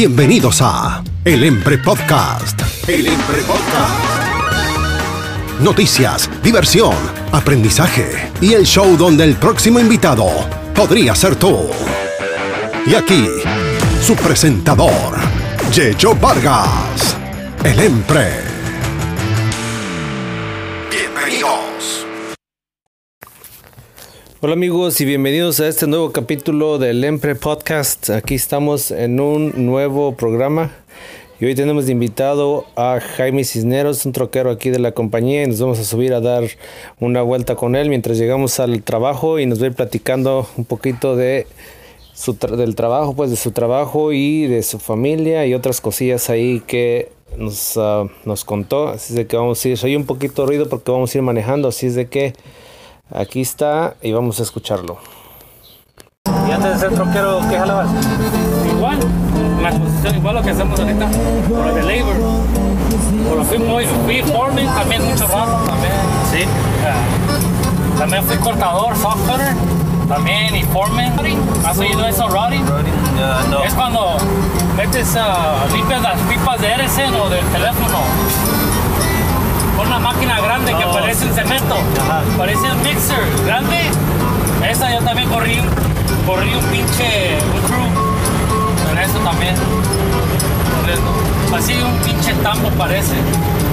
Bienvenidos a El Empre Podcast. El Empre Podcast. Noticias, diversión, aprendizaje y el show donde el próximo invitado podría ser tú. Y aquí, su presentador, Yeyo Vargas. El Empre. Bienvenidos. Hola amigos y bienvenidos a este nuevo capítulo del Empre Podcast. Aquí estamos en un nuevo programa y hoy tenemos de invitado a Jaime Cisneros, un troquero aquí de la compañía y nos vamos a subir a dar una vuelta con él mientras llegamos al trabajo y nos va a ir platicando un poquito de su del trabajo, pues de su trabajo y de su familia y otras cosillas ahí que nos, uh, nos contó. Así es de que vamos a ir, soy un poquito ruido porque vamos a ir manejando, así es de que Aquí está y vamos a escucharlo. ¿Y antes de ser troquero, qué jalabas? Igual, la posición igual lo que hacemos ahorita, por el de labor. Por fui muy, fui foreman también mucho rato también. Sí. Uh, también fui cortador, soft cutter, también y foreman. ¿Has oído eso, routing? Uh, no. Es cuando metes, uh, limpias las pipas de RSN o del teléfono una máquina grande que parece un cemento, Ajá. parece un mixer grande. Esa yo también corrí, corrí un pinche, un crew, con eso también, corriendo. Así un pinche tambo parece,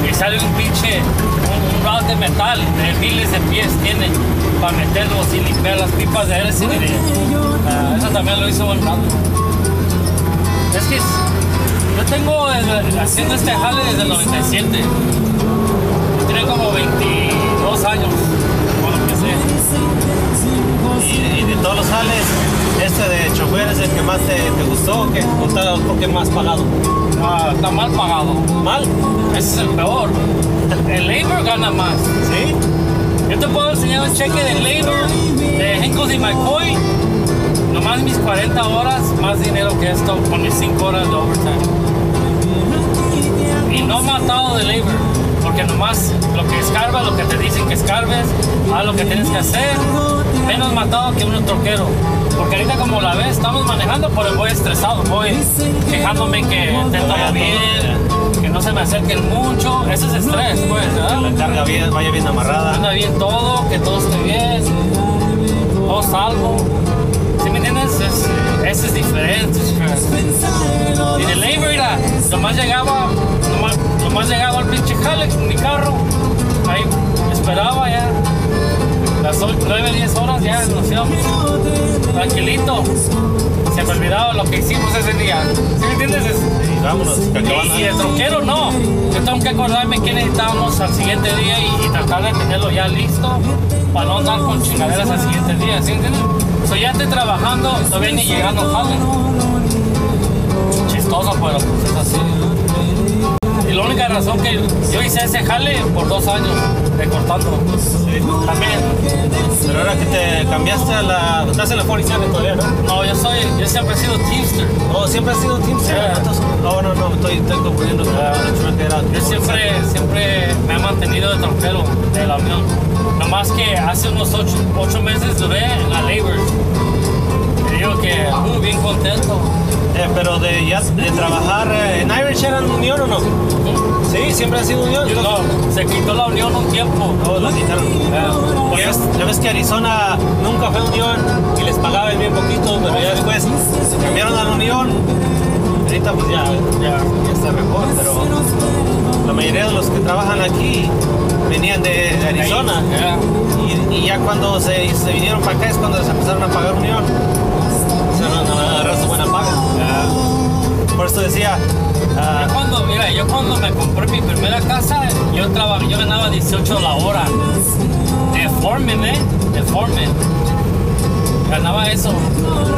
y sale un pinche, un, un rod de metal de miles de pies tiene para meterlos y limpiar las pipas de RCD. Ah, eso también lo hizo buen rato. Es que yo tengo haciendo este jale desde el 97 tenía como 22 años cuando empecé. Y, y de todos los jales, este de chofer es el que más te, te gustó o qué? ¿O está un poco más pagado? Ah, está mal pagado. ¿Mal? Ese es el peor. El labor gana más. ¿Sí? Yo te puedo enseñar un cheque de labor de Henkels y McCoy. Nomás mis 40 horas, más dinero que esto con mis 5 horas de overtime. Y no matado de labor, porque nomás lo que escarba, lo que te dicen que escarbes, haz lo que tienes que hacer, menos matado que un troquero. Porque ahorita como la ves, estamos manejando, pero voy estresado, voy quejándome que te vaya bien, que no se me acerquen mucho, ese es estrés, pues, ¿verdad? La carga bien, vaya bien amarrada. anda bien todo, que todo esté bien, todo salvo. ¿Sí me entiendes? Es- ese es diferente. Y de labor, nomás llegaba, nomás, nomás llegaba al pinche jale con mi carro, ahí esperaba ya. Las 9, 10 horas ya nos íbamos tranquilito. Se me olvidaba lo que hicimos ese día. ¿Sí me entiendes? Y vámonos, que y, el troquero no. Yo tengo que acordarme qué necesitábamos al siguiente día y, y tratar de tenerlo ya listo para no andar con chingaderas al siguiente día. ¿Sí entiendes? So ya estoy trabajando, todavía ni llegando al. Chistoso, pero pues es así. La única razón que yo hice ese jale por dos años de cortando. También. Pero ahora que te cambiaste a la... Estás en la 47 todavía, ¿no? No, yo soy, yo siempre he sido teamster. ¿O siempre has sido Teamster? Yeah. Entonces- No, no, no, estoy, estoy confundiendo con Yeah. la. Yo siempre, siempre me he mantenido de troquero de la Unión. Nomás que hace unos ocho, ocho meses duré en la Labor. Digo que muy bien contento. Eh, pero de ya de trabajar eh, en Irish eran unión o no? Sí, siempre ha sido unión. No, se quitó la Unión un tiempo. No, la quitaron. Yeah. Ya ves, ya ves que Arizona nunca fue unión y les pagaban bien poquito, pero ya después cambiaron a la unión. Ahorita pues ya, ya, ya está mejor, pero la mayoría de los que trabajan aquí venían de, de Arizona. Yeah. Y, y ya cuando se, se vinieron para acá es cuando les empezaron a pagar unión. O sea, no, no agarrar su buena paga. Por eso decía, ah, Yo cuando, mira, yo cuando me compré mi primera casa, yo traba, yo ganaba 18 la hora. De foreman, ¿eh? De foreman. Ganaba eso.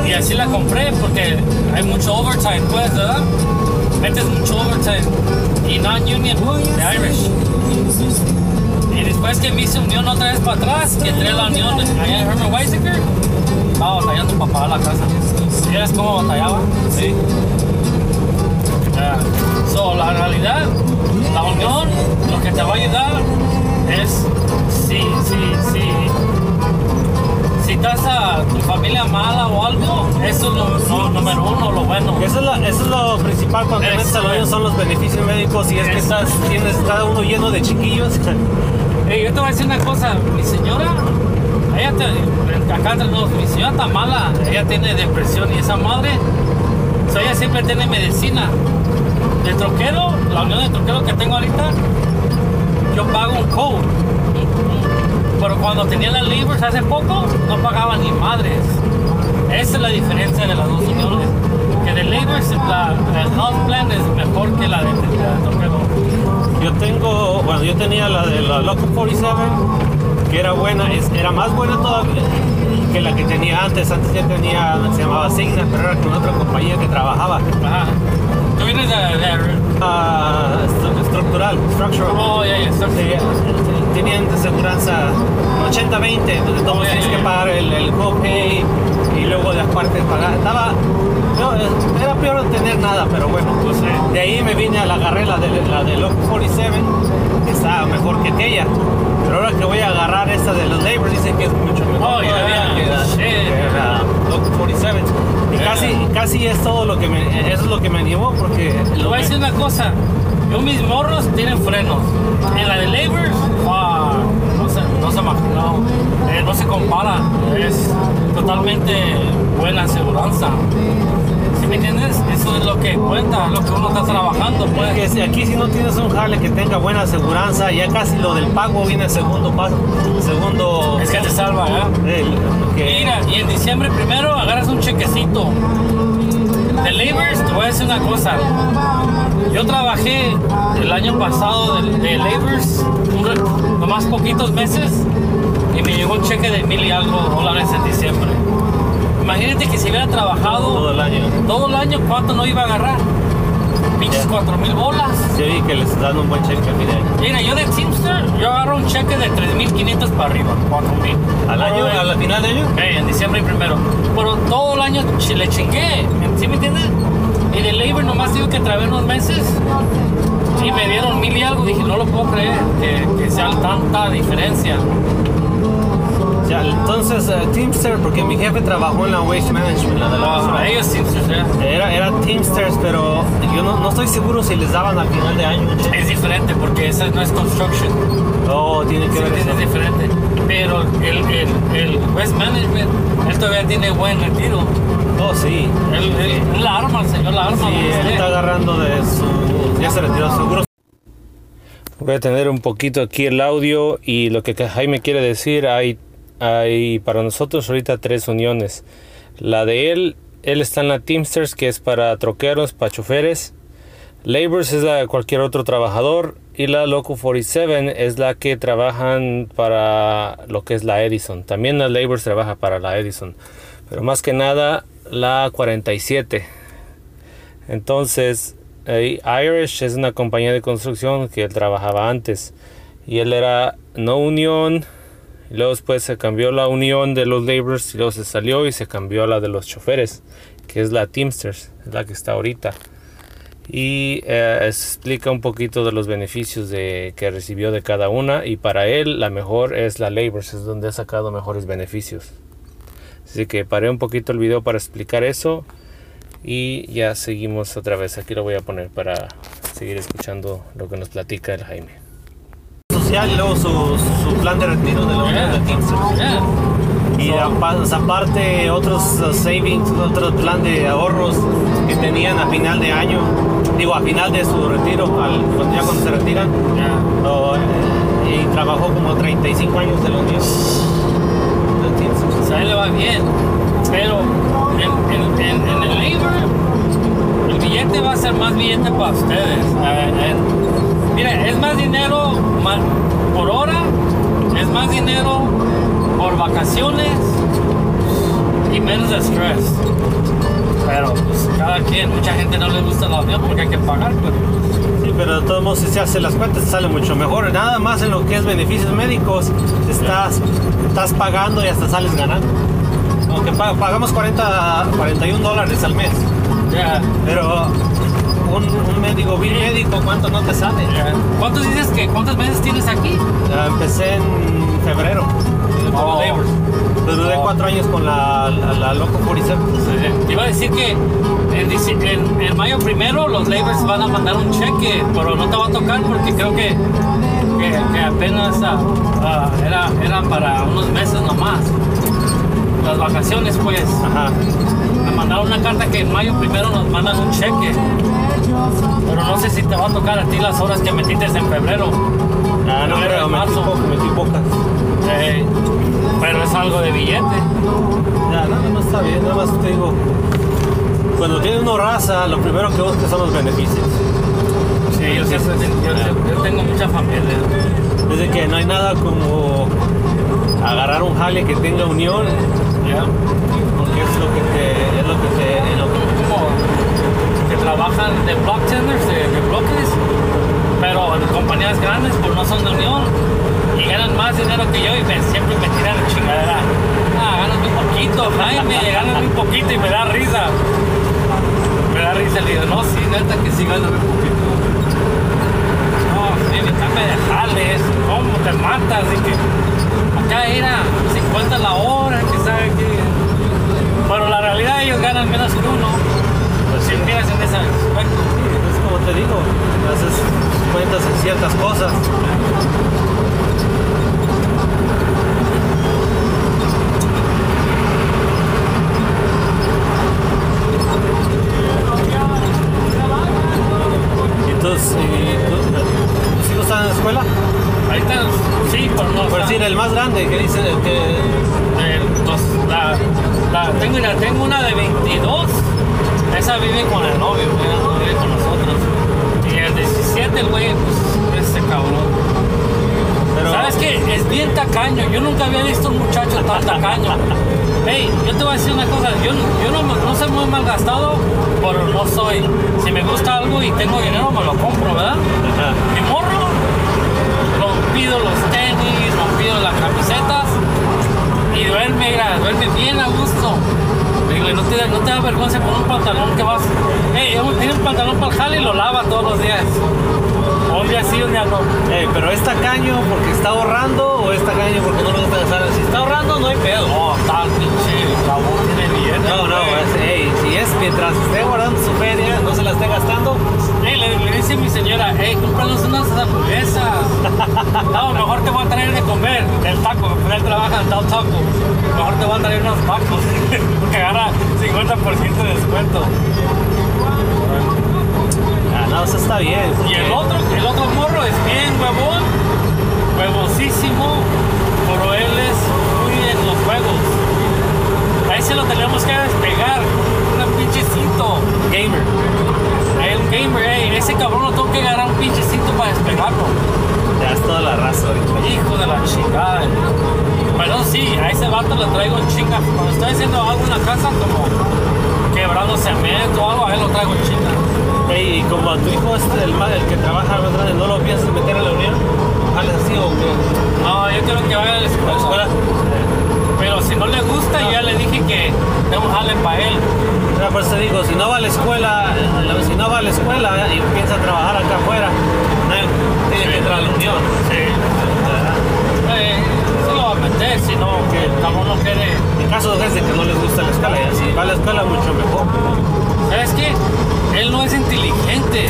Y así la compré porque hay mucho overtime, pues, ¿verdad? Metes mucho overtime. Y non-union, de Irish. Después que me hice unión otra vez para atrás, que entré la unión allá en Herman Weisiger, estaba batallando para pagar la casa. ¿Vieras cómo batallaba? Sí. Ya. So, la realidad, la unión, lo que te va a ayudar es, sí, sí, sí. Si estás a tu familia mala o algo, eso no, no, no número uno, lo bueno. Eso es, la- eso es lo principal cuando te Eso metes al hoyo es. son los beneficios médicos y es que Eso estás, tienes cada uno lleno de chiquillos. Ey, yo te voy a decir una cosa, mi señora, ella te, acá entre nos, mi señora está mala, ella tiene depresión y esa madre, o ella siempre tiene medicina. De troquero, la unión de troquero que tengo ahorita, yo pago un code. Pero cuando tenía las libres hace poco, no pagaba ni madres. Esa es la diferencia de las dos uniones. Que de Labors, la, el health plan es mejor que la de, de troquero. Yo tengo, bueno, yo tenía la de la Loco 47, que era buena, es- era más buena todavía que la que tenía antes. Antes ya tenía, se llamaba Signa, pero era con otra compañía que trabajaba. Ajá. Tú vienes de, estru- estructural, structural. Oh, ya, ya, está. Sí, tenían de seguranza 80-20, donde todos Oh, tienes que pagar el, el copay y luego de aparte pagar. Estaba, no, eh, era peor no tener nada, pero bueno. Ahí me vine a la agarré la de, la de Loco 47, que estaba mejor que aquella. Pero ahora que voy a agarrar esta de los Labors, dicen que es mucho mejor Oh, yeah, todavía que la, shit. que la Loco 47. Y Yeah. casi, casi es todo lo que me, eso es lo que me animó porque Te voy a decir una cosa. Yo mis morros tienen frenos. En la de Labors, ah, no se, no se no, eh, no se compara. Es totalmente buena aseguranza. ¿Sí me entiendes? Eso es lo que cuenta, lo que uno está trabajando. Pues. Que si aquí si no tienes un jale que tenga buena aseguranza, ya casi lo del pago viene en segundo paso, segundo. Es que te salva, ¿eh? el- que- Mira, y en diciembre primero agarras un chequecito. De Labors, te voy a decir una cosa. Yo trabajé el año pasado de, de Labors, nomás poquitos meses, y me llegó un cheque de mil y algo dólares en diciembre. Imagínate que si hubiera trabajado todo el año. todo el año, ¿cuánto no iba a agarrar? Pinches Ya. cuatro mil bolas. Vi que les dan un buen cheque al final. Mira, yo de Teamster, yo agarro un cheque de 3.500 para arriba, 4.000. ¿Al año? ¿A la final de año? eh, en diciembre primero. Pero todo el año le chingué, ¿sí me entiendes? Y de Labor nomás digo que trabé unos meses y me dieron mil y algo. Dije, no lo puedo creer que, que sea tanta diferencia. Ya, entonces, eh, Teamster, porque mi jefe trabajó en la Waste Management, la de la Ah, basura. ellos Teamsters, ¿eh? Era, era Teamsters, pero yo no, no estoy seguro si les daban al final de año. Es diferente porque esa no es construction. Oh, tiene que ¿Sí ver eso. Es diferente. Pero el, el, el West Management, él todavía tiene buen retiro. Oh, sí. Él, la arma, el señor la arma. Sí, él Usted. está agarrando de su. Ya se retiró, seguro. Voy a tener un poquito aquí el audio y lo que Jaime quiere decir, hay, hay para nosotros ahorita tres uniones. La de él, él está en la Teamsters, que es para troqueros, para choferes. Labors es la de cualquier otro trabajador. Y la Loco 47 es la que trabajan para lo que es la Edison. También la Labors trabaja para la Edison. Pero más que nada la 47. Entonces, Irish es una compañía de construcción que él trabajaba antes. Y él era no unión. Luego después se cambió la unión de los laborers y luego se salió y se cambió a la de los choferes, que es la Teamsters, la que está ahorita. Y eh, explica un poquito de los beneficios de, que recibió de cada una. Y para él la mejor es la Laborers, es donde ha sacado mejores beneficios. Así que paré un poquito el video para explicar eso. Y ya seguimos otra vez. Aquí lo voy a poner para seguir escuchando lo que nos platica el Jaime. Social y luego su, su plan de retiro de la unión de Teamsters. Y apa- aparte otros uh, savings, otro plan de ahorros que tenían a final de año, digo a final de su retiro, al, cuando ya cuando se retiran, o, eh, y trabajó como 35 años de la unión. O sea, él le va bien. Pero en, en, en, en el labor, el billete va a ser más billete para ustedes. Eh, mira, es más dinero por hora, es más dinero por vacaciones y menos estrés. Pero pues, cada quien, mucha gente no le gusta la avión porque hay que pagar. Pero, Sí, pero de todos modos, si se hace las cuentas, sale mucho mejor. Nada más en lo que es beneficios médicos, estás, estás pagando y hasta sales ganando. Aunque pa- pagamos 40, 41 dólares al mes, ya, pero un, un médico, bill médico, ¿cuánto no te sale? ya. ¿Cuántos dices que cuántos meses tienes aquí? Empecé en febrero. Oh. duré cuatro años con la, la, la Loco 47. Te iba a decir que en, en- en mayo primero los labors van a mandar un cheque, pero no te va a tocar porque creo que, que, que apenas ah, ah, era, eran para unos meses nomás. Las vacaciones, pues. Ajá. Me mandaron una carta que en mayo primero nos mandan un cheque. Pero no sé si te va a tocar a ti las horas que metiste en febrero. Ah, no, pero metí, marzo. po- metí pocas. Eh, pero es algo de billete. Ya, no, no está bien, nada más te digo. Cuando tienes una raza, lo primero que buscas son los beneficios. Sí, yo, siempre yo, yo tengo mucha familia. Es de que no hay nada como agarrar un jale que tenga unión, ¿ya? porque es lo que te. Es lo que te. en lo que- como que trabajan de block tenders, de, de bloques, pero en compañías grandes, pues no son de unión y ganan más dinero que yo y siempre me tiran chingadera. Ah, ganas muy poquito, Jaime, ganas muy poquito y me da risa. Me da risa, le digo, no, sí, neta que sí ganas muy poquito. No, sí, dame de jales, ¿cómo te matas? Y que acá era 50 la hora, Pero la realidad ellos ganan menos que uno. Pues si miras en ese aspecto. Es como te digo, haces cuentas en ciertas cosas. Yo, yo no, no soy muy mal gastado, pero no soy. Si me gusta algo y tengo dinero, me lo compro, ¿verdad? Ajá. Mi morro, lo pido los tenis, lo pido las camisetas y duerme, mira, duerme bien a gusto. Digo, "¿Y no te, no te da vergüenza con un pantalón que vas. Hey, tiene un pantalón para el jale y lo lava todos los días. Un día sí, un día no. Eh, pero es tacaño porque está ahorrando o es tacaño porque no le gusta gastar. Si está ahorrando, no hay pedo. Tal pinche cabrón billete. No, no, es, ey, si es mientras esté guardando su feria, no se la esté gastando, Ey, le, le dice mi señora, hey, cómpranos unas hamburguesas. No, mejor te voy a traer de comer el taco, porque él trabaja en tal taco. Mejor te voy a traer unos tacos, porque gana 50% de descuento. ah, no, eso está bien. Y el otro, el otro morro es bien huevón, huevosísimo, pero él es muy en los juegos. Ahí se lo tenemos que despegar, un pinchecito. Gamer. El gamer, ey, ese cabrón lo tengo que agarrar un pinchecito para despegarlo. Ya es toda la raza ahorita. Hijo de la chingada. Pero sí, a ese vato le traigo chinga. Cuando estoy haciendo algo en la casa, como quebrando cemento o algo, a él lo traigo chinga. Ey, y como a tu hijo es el, el que trabaja ¿no lo piensas meter a la unión? ¿Jales así o qué? No, yo quiero que vaya ¿A la escuela. Pero si no le gusta, yo ya le dije que un jale para él. Pero por eso te digo, si no va a la escuela, eh, si no va a la escuela y piensa trabajar acá afuera, no, tiene que entrar a la unión. Sí. Eh, lo va a meter, si no, que el no quiere. En caso de gente que no les gusta la escuela, y si va a la escuela, mucho mejor. ¿Sabes qué? Él no es inteligente.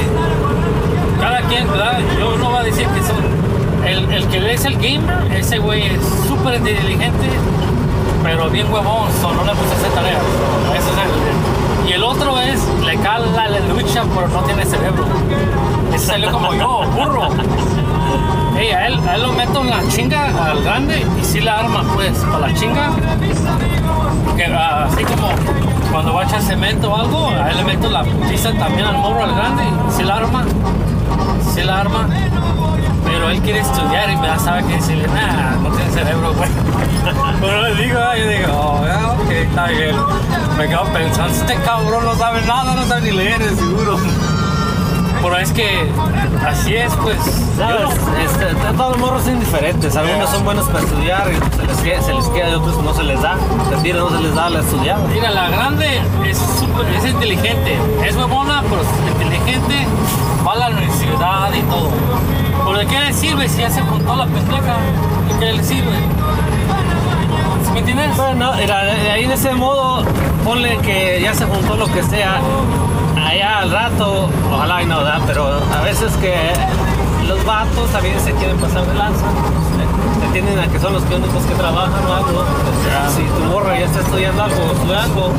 Cada quien, ¿verdad? Yo no voy a decir que son. El, el que es el gamer, ese güey es súper inteligente, pero bien huevón, so no le gusta hacer el. Y el otro es, le cala, le lucha, pero no tiene cerebro. Ese salió como yo, burro. Ey, a él, a él lo meto en la chinga al grande y sí la arma, pues, para la chinga. Que, ah, así como cuando va a echar cemento o algo, a él le meto la putiza también al morro al grande y sí la arma. Sí la arma. Pero él quiere estudiar y me da sabe que decirle, nah, no tiene cerebro, güey. Pero le digo, ah, yo digo, oh, ok, está bien. Me quedo pensando, este cabrón no sabe nada, no sabe ni leer, seguro. Pero es que así es, pues. ¿Sabes? no- Este, todos los morros son diferentes. Algunos son buenos para estudiar y se les, queda, se les queda y otros no se les da. Es decir, no se les da la estudiar. Mira, la grande es, súper- es inteligente. Es huevona, pero inteligente. Va a la universidad y todo. ¿Por de qué le sirve si ya se contó la pendeja? ¿De qué le sirve? ¿Sí me entiendes? Bueno, de ahí en ese modo, ponle que ya se juntó lo que sea. Allá al rato, ojalá y no, ¿verdad? Pero a veces que los vatos también se quieren pasar de lanza. Se entienden a que son los únicos que trabajan o algo. Si tu morra ya está estudiando algo o estudia algo,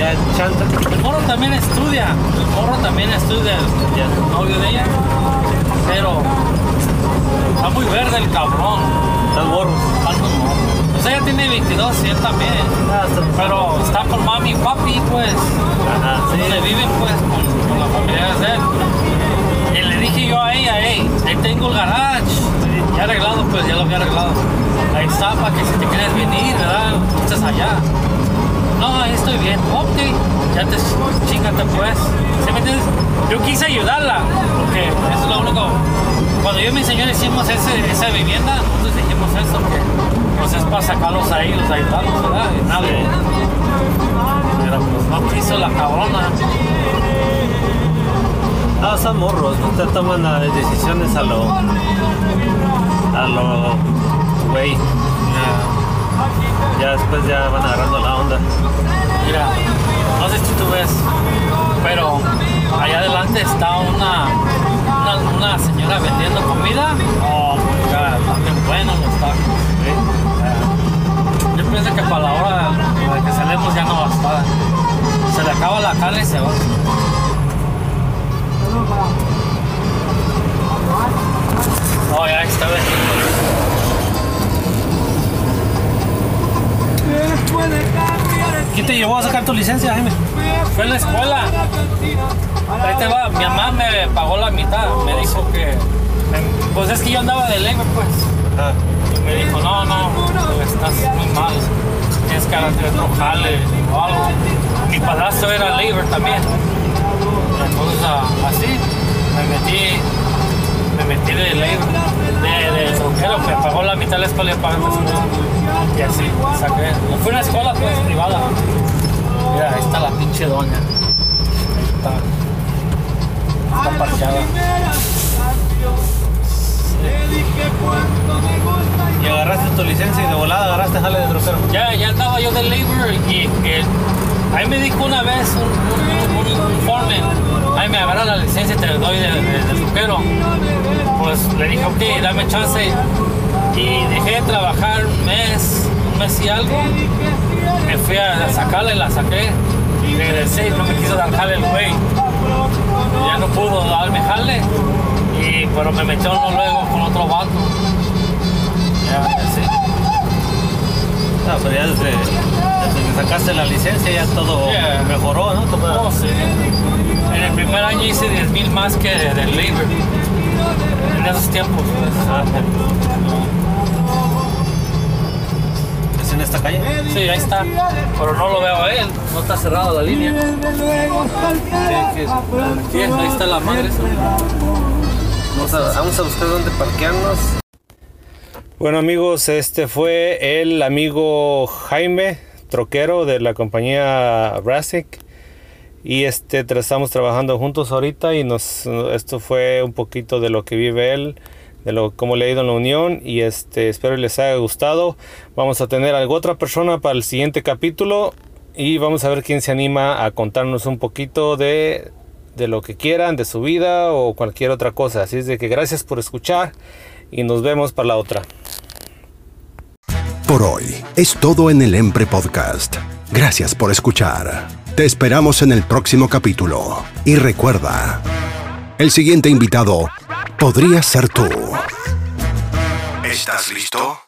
ya chanta. El morro también estudia. El morro también estudia. El, el novio de ella. Pero está muy verde el cabrón. Están morros. Tanto morro. O sea, ella tiene 22 y él también. Ah, está- Pero está con mami y papi, pues. Ajá, sí. Donde viven, pues, con, con las familiares de él. Y le dije yo a ella, hey, ahí tengo el garage. Ya arreglado, pues, ya lo había arreglado. Ahí está, para que si te quieres venir, ¿verdad? Estás allá. No, estoy bien. Ok, ya te chingate, pues. ¿Sí me entiendes? Yo quise ayudarla, porque eso es lo único. Cuando yo y mi señor hicimos ese, esa vivienda, nosotros dijimos eso, que pues es para sacarlos a ellos, ayudarlos, ¿verdad? Y nada. Pero pues no quiso la cabrona. Ah, son morros, te toman las decisiones a lo. a lo. güey. Ya, ya después ya van agarrando la Mira, no sé si tú ves, pero allá adelante está una, una, señora vendiendo comida. Oh, bien buenos los tacos. ¿sí? Ah, Yo pienso que para la hora de que salimos ya no va a estar. Se le acaba la carne y se va. Oh, ya está. ¿Quién te llevó a sacar tu licencia, Jaime? Fue en la escuela. Ahí te va, mi mamá me pagó la mitad. Me dijo que. Pues es que yo andaba de lengua, pues. Y me dijo, no, no, estás muy mal. Tienes que hacer otro jale o algo. Mi padrastro era labor también. Entonces, ah, así, me metí, de labor, de, de troquero, me pagó la mitad de la escuela y pagando. Y así, saqué. Fue una escuela, pues, privada. Mira, ahí está la pinche doña. Ahí está. Está parqueada. y agarraste tu licencia y de volada agarraste jale de troquero. Ya, ya andaba yo de labor y que ahí me dijo una vez un, un, un, foreman, ahí me agarra la licencia y te doy de, de. Pues le dije, ok, dame chance. Y dejé de trabajar un mes, un mes y algo. Me fui a sacarla y la saqué. Y regresé y no me quiso dar jale el güey. Ya no pudo darme jale. Pero me metió luego con otro vato. Ya, así. Ah, pero ya desde, desde que sacaste la licencia ya todo Yeah. mejoró, ¿no? Todo- Oh, sí. En el primer año hice 10 mil más que de labor. En esos tiempos, pues. Ah, ¿Es en esta calle? Sí, ahí está. Pero no lo veo a él. No está cerrada la línea. Sí, ahí está la madre. esa. Vamos a, vamos a buscar dónde parquearnos. Bueno amigos, este fue el amigo Jaime, troquero de la compañía Rasic. Y este estamos trabajando juntos ahorita y nos esto fue un poquito de lo que vive él, de lo cómo le ha ido en la unión y este espero les haya gustado. Vamos a tener a otra persona para el siguiente capítulo y vamos a ver quién se anima a contarnos un poquito de de lo que quieran, de su vida o cualquier otra cosa. Así es de que gracias por escuchar y nos vemos para la otra. Por hoy es todo en el Empre Podcast. Gracias por escuchar. Te esperamos en el próximo capítulo. Y recuerda, el siguiente invitado podría ser tú. ¿Estás listo?